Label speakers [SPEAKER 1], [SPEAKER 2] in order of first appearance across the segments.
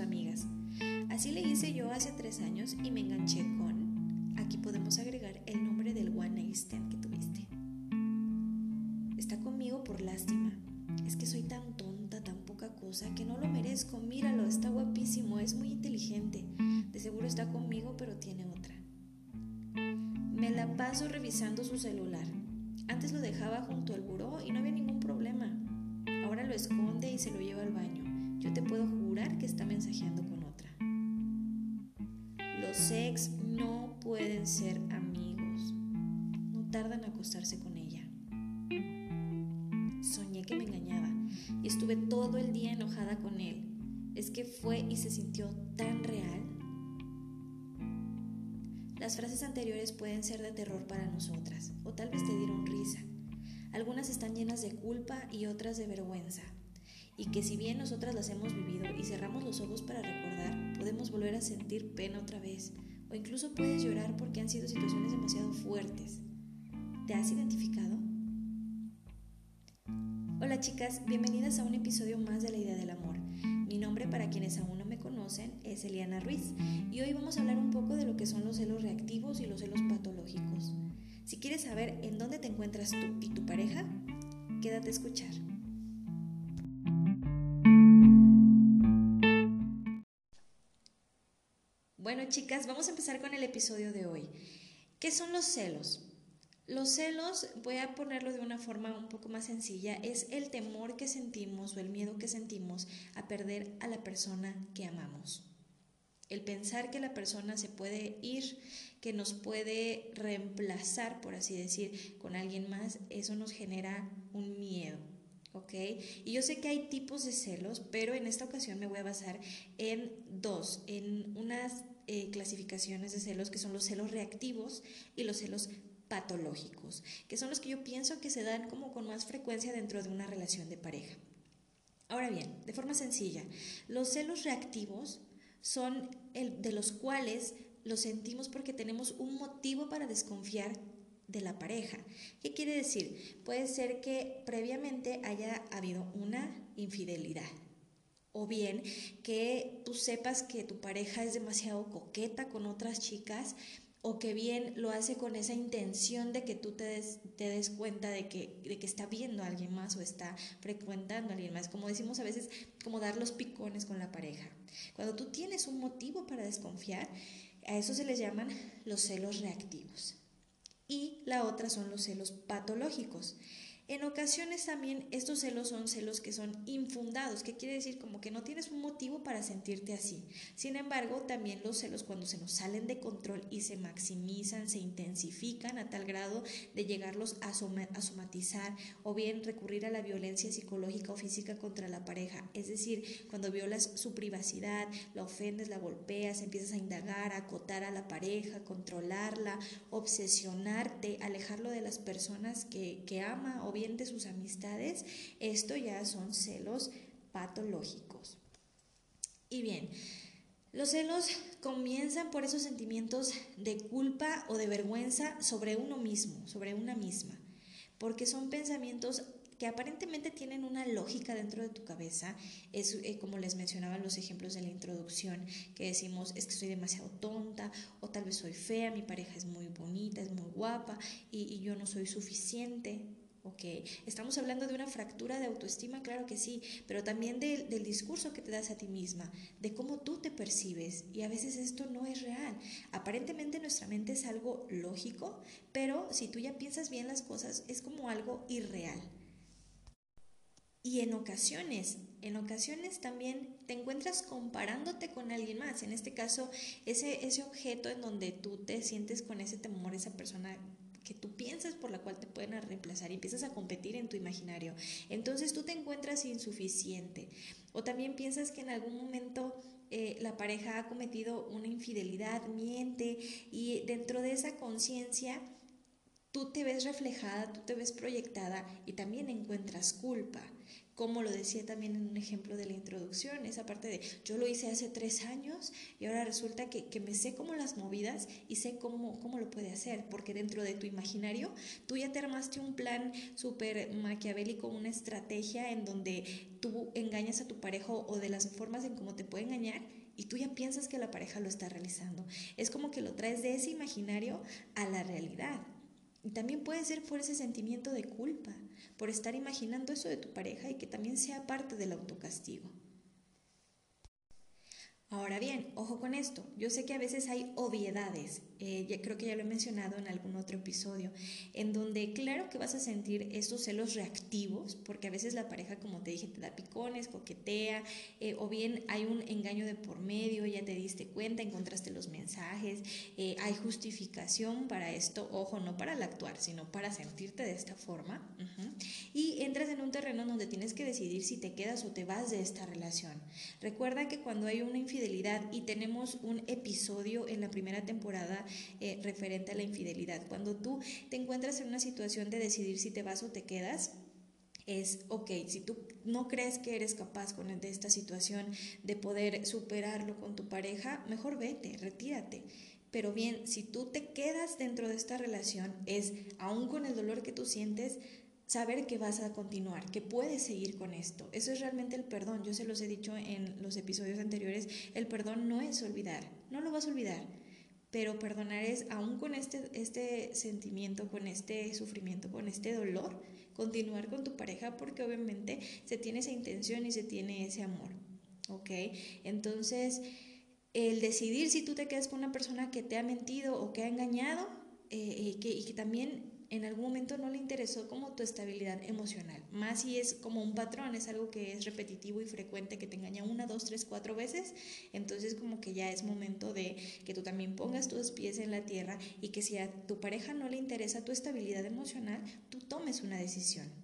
[SPEAKER 1] amigas. Así le hice yo hace tres años y me enganché con... Aquí podemos agregar el nombre del one night que tuviste. Está conmigo por lástima. Es que soy tan tonta, tan poca cosa, que no lo merezco. Míralo, está guapísimo, es muy inteligente. De seguro está conmigo, pero tiene otra. Me la paso revisando su celular. Antes lo dejaba junto al buró y no había ningún problema. Ahora lo esconde y se lo lleva al baño. Yo te puedo que está mensajeando con otra. Los ex no pueden ser amigos. No tardan en acostarse con ella. Soñé que me engañaba y estuve todo el día enojada con él. Es que fue y se sintió tan real. Las frases anteriores pueden ser de terror para nosotras, o tal vez te dieron risa. Algunas están llenas de culpa y otras de vergüenza. Y que si bien nosotras las hemos vivido y cerramos los ojos para recordar, podemos volver a sentir pena otra vez. O incluso puedes llorar porque han sido situaciones demasiado fuertes. ¿Te has identificado? Hola chicas, bienvenidas a un episodio más de La Idea del Amor. Mi nombre para quienes aún no me conocen es Eliana Ruiz y hoy vamos a hablar un poco de lo que son los celos reactivos y los celos patológicos. Si quieres saber en dónde te encuentras tú y tu pareja, quédate a escuchar. Chicas, vamos a empezar con el episodio de hoy. ¿Qué son los celos? Los celos, voy a ponerlo de una forma un poco más sencilla, es el temor que sentimos o el miedo que sentimos a perder a la persona que amamos. El pensar que la persona se puede ir, que nos puede reemplazar, por así decir, con alguien más, eso nos genera un miedo. ¿Ok? Y yo sé que hay tipos de celos, pero en esta ocasión me voy a basar en dos, en unas eh, clasificaciones de celos que son los celos reactivos y los celos patológicos, que son los que yo pienso que se dan como con más frecuencia dentro de una relación de pareja. Ahora bien, de forma sencilla, los celos reactivos son el de los cuales los sentimos porque tenemos un motivo para desconfiar de la pareja. ¿Qué quiere decir? Puede ser que previamente haya habido una infidelidad. O bien que tú sepas que tu pareja es demasiado coqueta con otras chicas o que bien lo hace con esa intención de que tú te des, te des cuenta de que, de que está viendo a alguien más o está frecuentando a alguien más. Como decimos a veces, como dar los picones con la pareja. Cuando tú tienes un motivo para desconfiar, a eso se les llaman los celos reactivos. Y la otra son los celos patológicos. En ocasiones también estos celos son celos que son infundados, que quiere decir como que no tienes un motivo para sentirte así. Sin embargo, también los celos cuando se nos salen de control y se maximizan, se intensifican a tal grado de llegarlos a, somatizar o bien recurrir a la violencia psicológica o física contra la pareja. Es decir, cuando violas su privacidad, la ofendes, la golpeas, empiezas a indagar, a acotar a la pareja, controlarla, obsesionarte, alejarlo de las personas que, que ama o bien sus amistades, esto ya son celos patológicos. Y bien, los celos comienzan por esos sentimientos de culpa o de vergüenza sobre uno mismo, sobre una misma, porque son pensamientos que aparentemente tienen una lógica dentro de tu cabeza, es eh, como les mencionaba en los ejemplos de la introducción, que decimos es que soy demasiado tonta o tal vez soy fea, mi pareja es muy bonita, es muy guapa y yo no soy suficiente, Ok, estamos hablando de una fractura de autoestima, claro que sí, pero también del discurso que te das a ti misma, de cómo tú te percibes y a veces esto no es real. Aparentemente nuestra mente es algo lógico, pero si tú ya piensas bien las cosas es como algo irreal. Y en ocasiones, en ocasiones también te encuentras comparándote con alguien más. En este caso, ese, ese objeto en donde tú te sientes con ese temor, esa persona que tú piensas por la cual te pueden reemplazar y empiezas a competir en tu imaginario. Entonces tú te encuentras insuficiente o también piensas que en algún momento eh, la pareja ha cometido una infidelidad, miente y dentro de esa conciencia tú te ves reflejada, tú te ves proyectada y también encuentras culpa. Como lo decía también en un ejemplo de la introducción, esa parte de yo lo hice hace tres años y ahora resulta que, que me sé cómo las movidas y sé cómo, cómo lo puede hacer, porque dentro de tu imaginario tú ya te armaste un plan súper maquiavélico, una estrategia en donde tú engañas a tu pareja o de las formas en cómo te puede engañar y tú ya piensas que la pareja lo está realizando. Es como que lo traes de ese imaginario a la realidad. Y también puede ser por ese sentimiento de culpa, por estar imaginando eso de tu pareja y que también sea parte del autocastigo. Ahora bien, ojo con esto. Yo sé que a veces hay obviedades, eh, creo que ya lo he mencionado en algún otro episodio, en donde claro que vas a sentir estos celos reactivos, porque a veces la pareja, como te dije, te da picones, coquetea, eh, o bien hay un engaño de por medio, ya te diste cuenta, encontraste los mensajes, eh, hay justificación para esto, ojo, no para el actuar, sino para sentirte de esta forma. Y entras en un terreno donde tienes que decidir si te quedas o te vas de esta relación. Recuerda que cuando hay una y tenemos un episodio en la primera temporada eh, referente a la infidelidad. Cuando tú te encuentras en una situación de decidir si te vas o te quedas, es, ok, si tú no crees que eres capaz con de esta situación de poder superarlo con tu pareja, mejor vete, retírate. Pero bien, si tú te quedas dentro de esta relación, es, aún con el dolor que tú sientes, saber que vas a continuar, que puedes seguir con esto. Eso es realmente el perdón. Yo se los he dicho en los episodios anteriores, el perdón no es olvidar, no lo vas a olvidar, pero perdonar es, aún con este, este sentimiento, con este sufrimiento, con este dolor, continuar con tu pareja porque obviamente se tiene esa intención y se tiene ese amor. ¿Ok? Entonces, el decidir si tú te quedas con una persona que te ha mentido o que ha engañado eh, que, y que también en algún momento no le interesó como tu estabilidad emocional. Más si es como un patrón, es algo que es repetitivo y frecuente, que te engaña una, dos, tres, cuatro veces, entonces como que ya es momento de que tú también pongas tus pies en la tierra y que si a tu pareja no le interesa tu estabilidad emocional, tú tomes una decisión.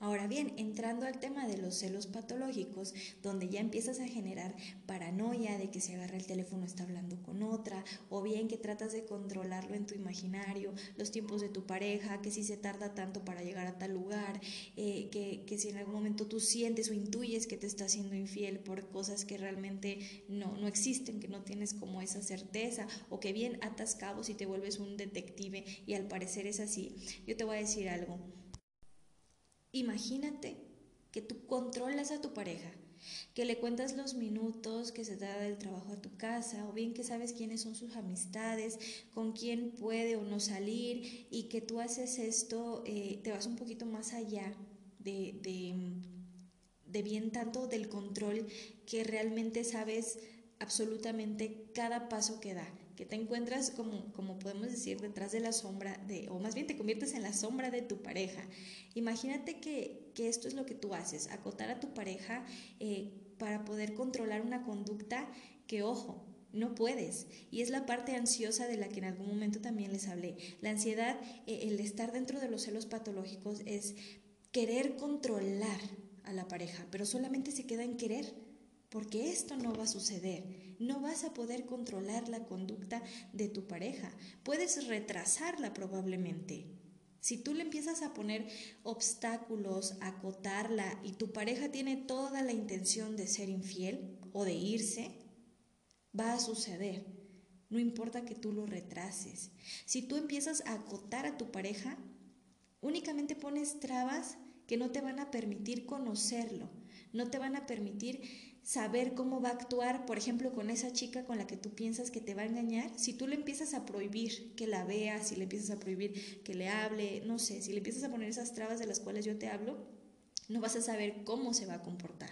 [SPEAKER 1] Ahora bien, entrando al tema de los celos patológicos, donde ya empiezas a generar paranoia de que si agarra el teléfono está hablando con otra, o bien que tratas de controlarlo en tu imaginario, los tiempos de tu pareja, que si se tarda tanto para llegar a tal lugar, eh, que, que, si en algún momento tú sientes o intuyes que te está siendo infiel por cosas que realmente no, no existen, que no tienes como esa certeza, o que bien atas cabos y te vuelves un detective y al parecer es así, yo te voy a decir algo Imagínate que tú controlas a tu pareja, que le cuentas los minutos que se da del trabajo a tu casa, o bien que sabes quiénes son sus amistades, con quién puede o no salir, y que tú haces esto, eh, te vas un poquito más allá de, de, de bien tanto del control que realmente sabes absolutamente cada paso que da, que te encuentras como, como podemos decir detrás de la sombra de, o más bien te conviertes en la sombra de tu pareja. Imagínate que, que esto es lo que tú haces, acotar a tu pareja eh, para poder controlar una conducta que, ojo, no puedes. Y es la parte ansiosa de la que en algún momento también les hablé. La ansiedad, eh, el estar dentro de los celos patológicos es querer controlar a la pareja, pero solamente se queda en querer porque esto no va a suceder. No vas a poder controlar la conducta de tu pareja. Puedes retrasarla probablemente. Si tú le empiezas a poner obstáculos, acotarla y tu pareja tiene toda la intención de ser infiel o de irse, va a suceder. No importa que tú lo retrases. Si tú empiezas a acotar a tu pareja, únicamente pones trabas que no te van a permitir conocerlo, no te van a permitir saber cómo va a actuar, por ejemplo, con esa chica con la que tú piensas que te va a engañar, si tú le empiezas a prohibir que la vea, si le empiezas a prohibir que le hable, no sé, si le empiezas a poner esas trabas de las cuales yo te hablo, no vas a saber cómo se va a comportar.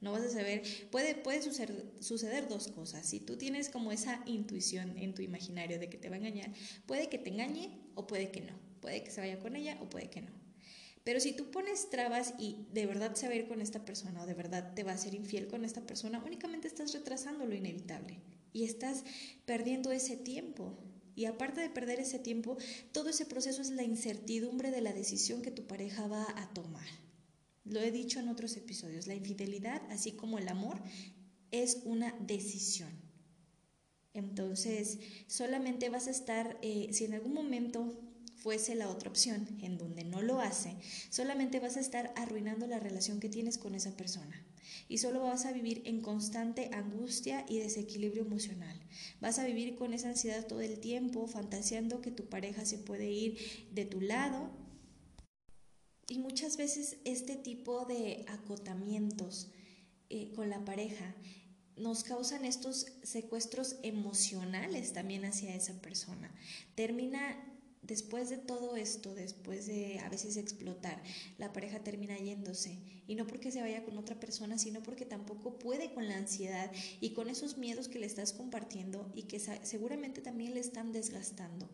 [SPEAKER 1] No vas a saber, puede, puede suceder, suceder dos cosas. Si tú tienes como esa intuición en tu imaginario de que te va a engañar, puede que te engañe o puede que no. Puede que se vaya con ella o puede que no. Pero si tú pones trabas y de verdad se va a ir con esta persona o de verdad te va a ser infiel con esta persona, únicamente estás retrasando lo inevitable y estás perdiendo ese tiempo. Y aparte de perder ese tiempo, todo ese proceso es la incertidumbre de la decisión que tu pareja va a tomar. Lo he dicho en otros episodios, la infidelidad, así como el amor, es una decisión. Entonces, solamente vas a estar, eh, si en algún momento fuese la otra opción, en donde no lo hace, solamente vas a estar arruinando la relación que tienes con esa persona. Y solo vas a vivir en constante angustia y desequilibrio emocional. Vas a vivir con esa ansiedad todo el tiempo, fantaseando que tu pareja se puede ir de tu lado. Y muchas veces este tipo de acotamientos eh, con la pareja nos causan estos secuestros emocionales también hacia esa persona. Termina después de todo esto, después de a veces explotar, la pareja termina yéndose. Y no porque se vaya con otra persona, sino porque tampoco puede con la ansiedad y con esos miedos que le estás compartiendo y que seguramente también le están desgastando.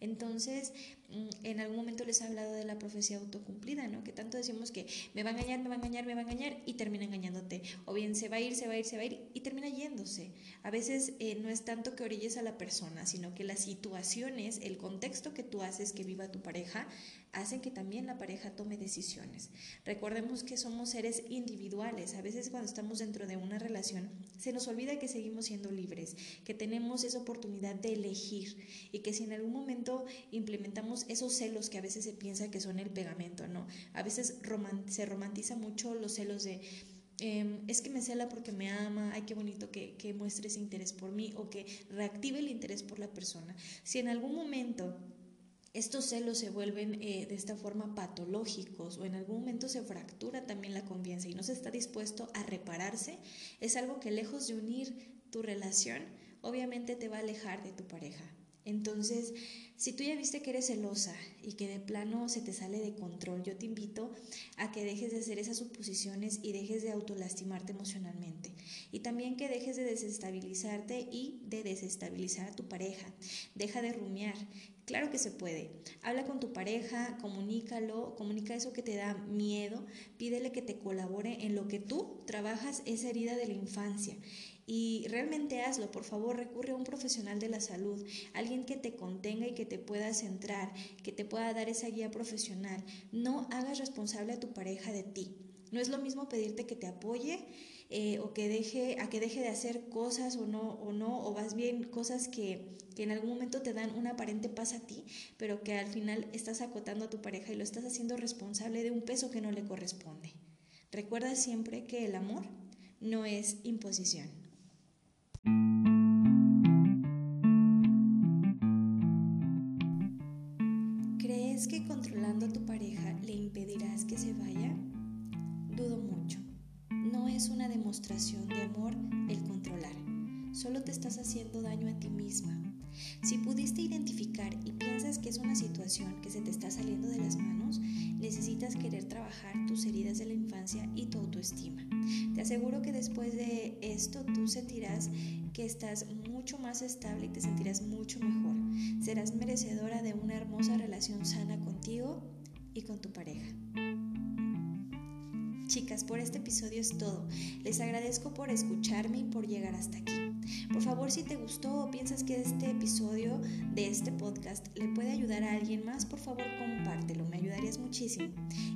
[SPEAKER 1] Entonces, mm, en algún momento les he hablado de la profecía autocumplida, ¿no? Que tanto decimos que me va a engañar, me va a engañar, me va a engañar y termina engañándote. O bien se va a ir, se va a ir, se va a ir y termina yéndose. A veces eh, no es tanto que orilles a la persona, sino que las situaciones, el contexto que tú haces que viva tu pareja, hacen que también la pareja tome decisiones. Recordemos que somos seres individuales. A veces cuando estamos dentro de una relación se nos olvida que seguimos siendo libres, que tenemos esa oportunidad de elegir y que si en algún momento implementamos esos celos que a veces se piensa que son el pegamento, ¿no? A veces se romantiza mucho los celos de... Em, es que me cela porque me ama, ay, qué bonito que, que muestre ese interés por mí o que reactive el interés por la persona. Si en algún momento estos celos se vuelven eh, de esta forma patológicos o en algún momento se fractura también la confianza y no se está dispuesto a repararse, es algo que lejos de unir tu relación, obviamente te va a alejar de tu pareja. Entonces, si tú ya viste que eres celosa y que de plano se te sale de control, yo te invito a que dejes de hacer esas suposiciones y dejes de autolastimarte emocionalmente. Y también que dejes de desestabilizarte y de desestabilizar a tu pareja. Deja de rumiar. Claro que se puede. Habla con tu pareja, comunícalo, comunica eso que te da miedo, pídele que te colabore en lo que tú trabajas esa herida de la infancia y realmente hazlo, por favor, recurre a un profesional de la salud, alguien que te contenga y que te pueda centrar, que te pueda dar esa guía profesional. No hagas responsable a tu pareja de ti. No es lo mismo pedirte que te apoye eh, o que deje, a que deje de hacer cosas o no, o no, o vas bien cosas que, que en algún momento te dan una aparente paz a ti, pero que al final estás acotando a tu pareja y lo estás haciendo responsable de un peso que no le corresponde. Recuerda siempre que el amor no es imposición. De amor el controlar. Solo te estás haciendo daño a ti misma. Si pudiste identificar y piensas que es una situación que se te está saliendo de las manos, necesitas querer trabajar tus heridas de la infancia y tu autoestima. Te aseguro que después de esto tú sentirás que estás mucho más estable y te sentirás mucho mejor. Serás merecedora de una hermosa relación sana contigo y con tu pareja. Chicas, por este episodio es todo. Les agradezco por escucharme y por llegar hasta aquí. Por favor, si te gustó o piensas que este episodio de este podcast le puede ayudar a alguien más, por favor compártelo, me ayudarías muchísimo.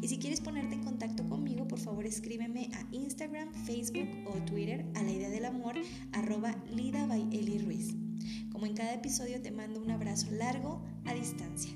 [SPEAKER 1] Y si quieres ponerte en contacto conmigo, por favor escríbeme a Instagram, Facebook o Twitter a la idea del amor arroba Lida by Eli Ruiz. Como en cada episodio te mando un abrazo largo a distancia.